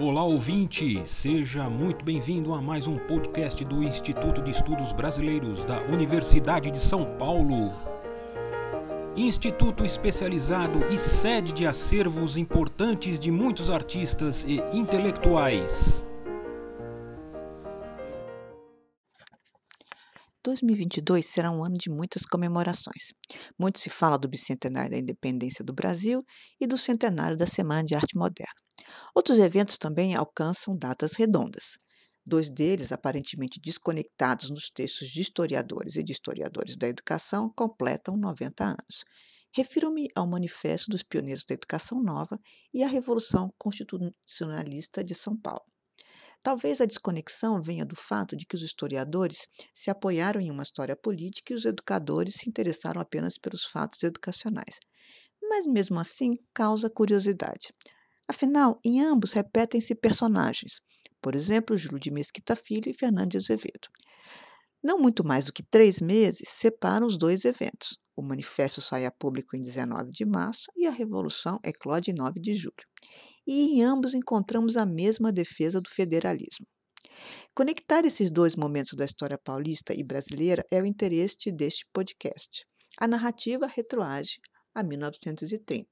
Olá ouvinte, seja muito bem-vindo a mais um podcast do Instituto de Estudos Brasileiros da Universidade de São Paulo. Instituto especializado e sede de acervos importantes de muitos artistas e intelectuais. 2022 será um ano de muitas comemorações. Muito se fala do bicentenário da independência do Brasil e do centenário da Semana de Arte Moderna. Outros eventos também alcançam datas redondas. Dois deles, aparentemente desconectados nos textos de historiadores e de historiadores da educação, completam 90 anos. Refiro-me ao Manifesto dos Pioneiros da Educação Nova e à Revolução Constitucionalista de São Paulo. Talvez a desconexão venha do fato de que os historiadores se apoiaram em uma história política e os educadores se interessaram apenas pelos fatos educacionais. Mas mesmo assim causa curiosidade. Afinal, em ambos repetem-se personagens, por exemplo, Júlio de Mesquita Filho e Fernando de Azevedo. Não muito mais do que três meses separam os dois eventos. O manifesto sai a público em 19 de março e a Revolução eclode em 9 de julho e em ambos encontramos a mesma defesa do federalismo. Conectar esses dois momentos da história paulista e brasileira é o interesse deste podcast. A narrativa retroage a 1930.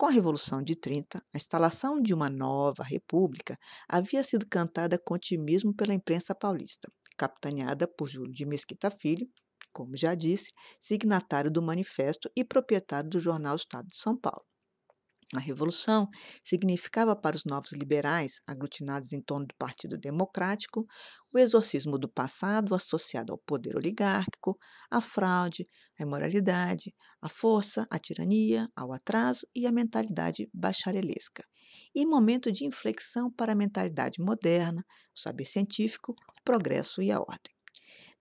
Com a Revolução de 30, a instalação de uma nova república havia sido cantada com otimismo pela imprensa paulista, capitaneada por Júlio de Mesquita Filho, como já disse, signatário do manifesto e proprietário do jornal Estado de São Paulo. A Revolução significava para os novos liberais, aglutinados em torno do Partido Democrático, o exorcismo do passado associado ao poder oligárquico, à fraude, à imoralidade, à força, à tirania, ao atraso e à mentalidade bacharelesca. E momento de inflexão para a mentalidade moderna, o saber científico, o progresso e a ordem.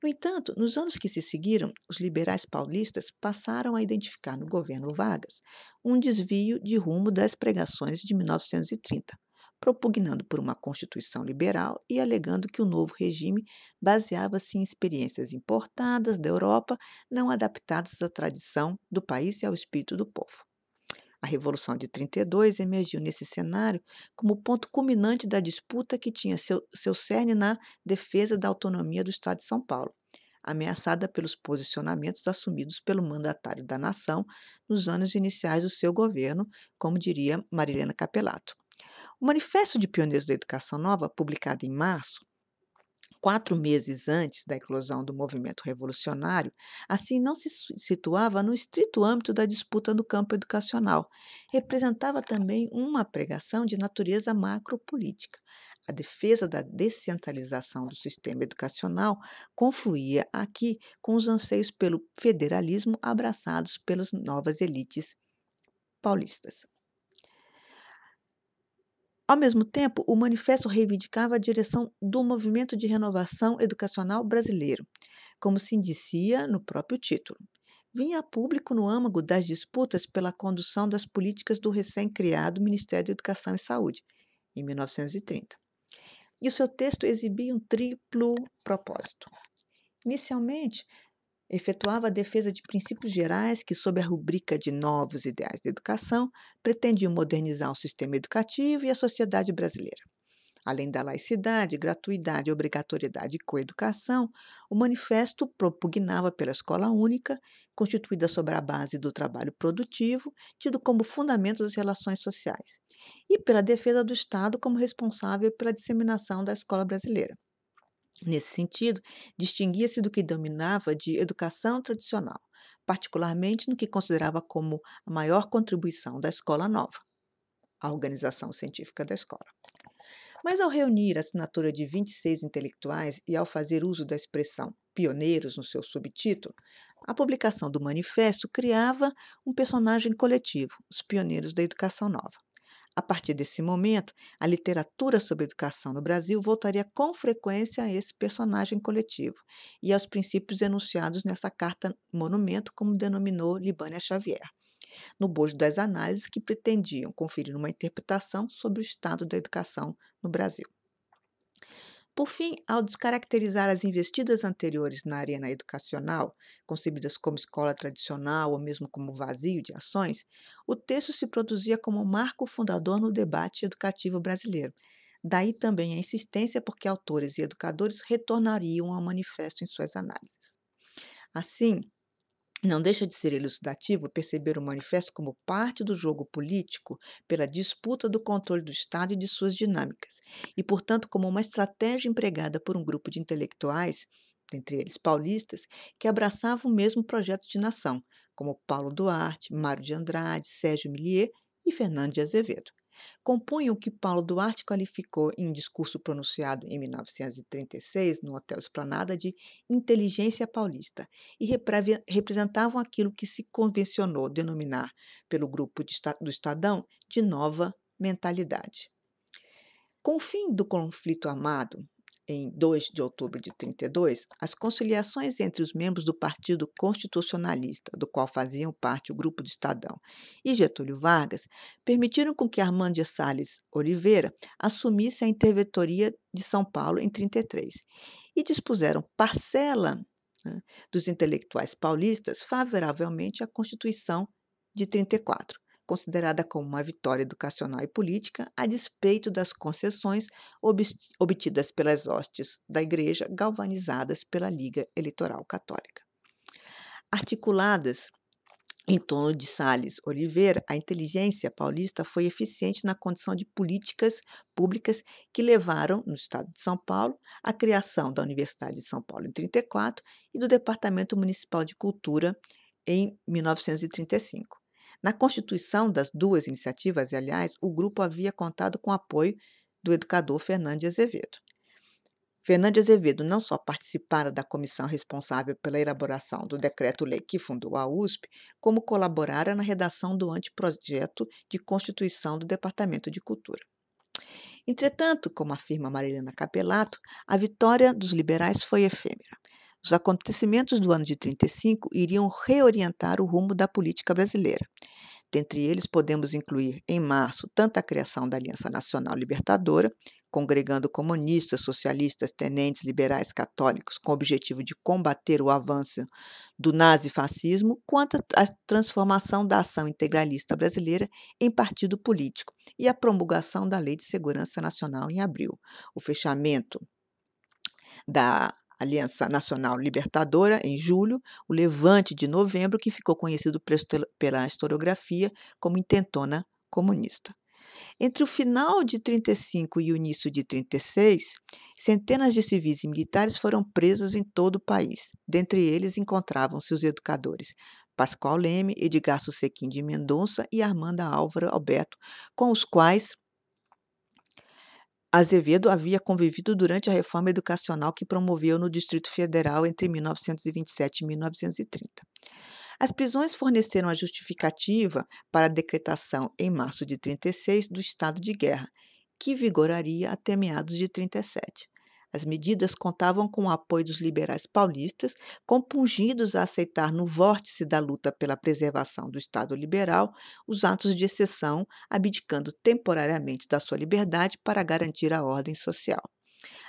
No entanto, nos anos que se seguiram, os liberais paulistas passaram a identificar no governo Vargas um desvio de rumo das pregações de 1930, propugnando por uma Constituição liberal e alegando que o novo regime baseava-se em experiências importadas da Europa, não adaptadas à tradição do país e ao espírito do povo. A Revolução de 32 emergiu nesse cenário como ponto culminante da disputa que tinha seu, seu cerne na defesa da autonomia do Estado de São Paulo, ameaçada pelos posicionamentos assumidos pelo mandatário da nação nos anos iniciais do seu governo, como diria Marilena Capelato. O Manifesto de Pioneiros da Educação Nova, publicado em março, quatro meses antes da eclosão do movimento revolucionário, assim não se situava no estrito âmbito da disputa no campo educacional. Representava também uma pregação de natureza macropolítica. A defesa da descentralização do sistema educacional confluía aqui com os anseios pelo federalismo abraçados pelas novas elites paulistas. Ao mesmo tempo, o manifesto reivindicava a direção do movimento de renovação educacional brasileiro, como se indicia no próprio título. Vinha a público no âmago das disputas pela condução das políticas do recém-criado Ministério da Educação e Saúde, em 1930. E o seu texto exibia um triplo propósito. Inicialmente, efetuava a defesa de princípios gerais que, sob a rubrica de novos ideais de educação, pretendiam modernizar o sistema educativo e a sociedade brasileira. Além da laicidade, gratuidade, obrigatoriedade e coeducação, o manifesto propugnava pela escola única, constituída sobre a base do trabalho produtivo, tido como fundamento das relações sociais, e pela defesa do Estado como responsável pela disseminação da escola brasileira. Nesse sentido, distinguia-se do que dominava de educação tradicional, particularmente no que considerava como a maior contribuição da escola nova, a organização científica da escola. Mas ao reunir a assinatura de 26 intelectuais e ao fazer uso da expressão pioneiros no seu subtítulo, a publicação do manifesto criava um personagem coletivo, os pioneiros da educação nova. A partir desse momento, a literatura sobre educação no Brasil voltaria com frequência a esse personagem coletivo e aos princípios enunciados nessa carta monumento, como denominou Libânia Xavier, no bojo das análises que pretendiam conferir uma interpretação sobre o estado da educação no Brasil. Por fim, ao descaracterizar as investidas anteriores na arena educacional, concebidas como escola tradicional ou mesmo como vazio de ações, o texto se produzia como marco fundador no debate educativo brasileiro, Daí também a insistência porque autores e educadores retornariam ao manifesto em suas análises. Assim, não deixa de ser elucidativo perceber o manifesto como parte do jogo político pela disputa do controle do Estado e de suas dinâmicas, e, portanto, como uma estratégia empregada por um grupo de intelectuais, dentre eles paulistas, que abraçavam o mesmo projeto de nação, como Paulo Duarte, Mário de Andrade, Sérgio Millier e Fernando de Azevedo compunham o que Paulo Duarte qualificou em um discurso pronunciado em 1936 no Hotel Esplanada de inteligência paulista e representavam aquilo que se convencionou denominar pelo grupo de, do Estadão de nova mentalidade. Com o fim do conflito armado, em 2 de outubro de 32, as conciliações entre os membros do Partido Constitucionalista, do qual faziam parte o Grupo do Estadão, e Getúlio Vargas, permitiram com que Armando de Salles Oliveira assumisse a interventoria de São Paulo em 33 e dispuseram parcela né, dos intelectuais paulistas favoravelmente à Constituição de 34 considerada como uma vitória educacional e política, a despeito das concessões obtidas pelas hostes da Igreja, galvanizadas pela Liga Eleitoral Católica. Articuladas em torno de Salles Oliveira, a inteligência paulista foi eficiente na condição de políticas públicas que levaram, no estado de São Paulo, à criação da Universidade de São Paulo em 1934 e do Departamento Municipal de Cultura em 1935. Na constituição das duas iniciativas, aliás, o grupo havia contado com o apoio do educador Fernando de Azevedo. Fernando de Azevedo não só participara da comissão responsável pela elaboração do decreto-lei que fundou a USP, como colaborara na redação do anteprojeto de constituição do Departamento de Cultura. Entretanto, como afirma Marilena Capelato, a vitória dos liberais foi efêmera. Os acontecimentos do ano de 35 iriam reorientar o rumo da política brasileira. Dentre eles, podemos incluir, em março, tanto a criação da Aliança Nacional Libertadora, congregando comunistas, socialistas, tenentes, liberais, católicos, com o objetivo de combater o avanço do nazifascismo, quanto a transformação da ação integralista brasileira em partido político e a promulgação da Lei de Segurança Nacional em abril. O fechamento da Aliança Nacional Libertadora, em julho, o Levante de novembro, que ficou conhecido pela historiografia como intentona comunista. Entre o final de 35 e o início de 36, centenas de civis e militares foram presos em todo o país. Dentre eles encontravam-se os educadores Pascoal Leme, Edgar Susequim de Mendonça e Armanda Álvaro Alberto, com os quais Azevedo havia convivido durante a reforma educacional que promoveu no Distrito Federal entre 1927 e 1930. As prisões forneceram a justificativa para a decretação, em março de 36, do estado de guerra, que vigoraria até meados de 37. As medidas contavam com o apoio dos liberais paulistas, compungidos a aceitar no vórtice da luta pela preservação do Estado liberal os atos de exceção, abdicando temporariamente da sua liberdade para garantir a ordem social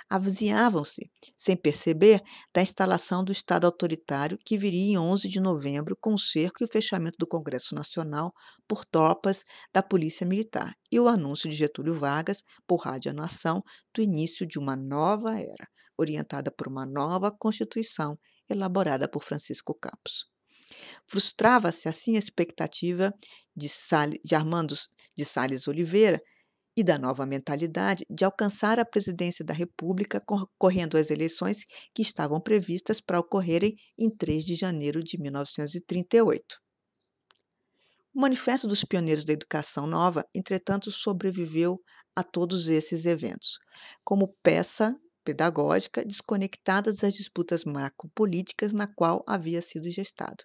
avizinhavam-se, sem perceber, da instalação do Estado autoritário que viria em 11 de novembro com o cerco e o fechamento do Congresso Nacional por tropas da Polícia Militar e o anúncio de Getúlio Vargas, por Rádio Nação, do início de uma nova era, orientada por uma nova Constituição elaborada por Francisco Campos. Frustrava-se assim a expectativa de, Salles, de Armando de Salles Oliveira e da nova mentalidade de alcançar a presidência da República correndo as eleições que estavam previstas para ocorrerem em 3 de janeiro de 1938. O Manifesto dos Pioneiros da Educação Nova, entretanto, sobreviveu a todos esses eventos, como peça pedagógica desconectada das disputas macropolíticas na qual havia sido gestado.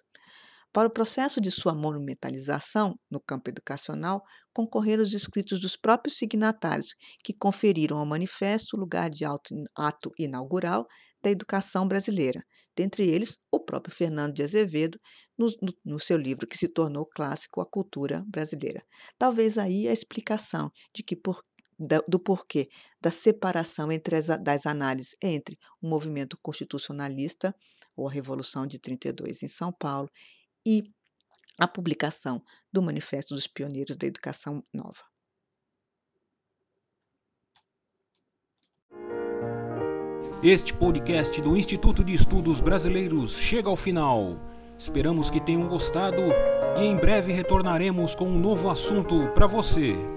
Para o processo de sua monumentalização no campo educacional, concorreram os escritos dos próprios signatários, que conferiram ao manifesto lugar de ato inaugural da educação brasileira, dentre eles o próprio Fernando de Azevedo, no, no, no, seu livro que se tornou clássico A Cultura Brasileira. Talvez aí a explicação de que por, do porquê da separação entre as das análises entre o movimento constitucionalista ou a Revolução de 32 em São Paulo e a publicação do Manifesto dos Pioneiros da Educação Nova. Este podcast do Instituto de Estudos Brasileiros chega ao final. Esperamos que tenham gostado e em breve retornaremos com um novo assunto para você.